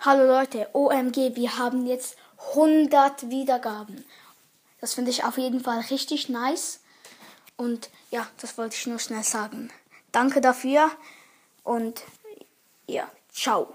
Hallo Leute, OMG, wir haben jetzt 100 Wiedergaben. Das finde ich auf jeden Fall richtig nice. Und ja, das wollte ich nur schnell sagen. Danke dafür und ja, ciao.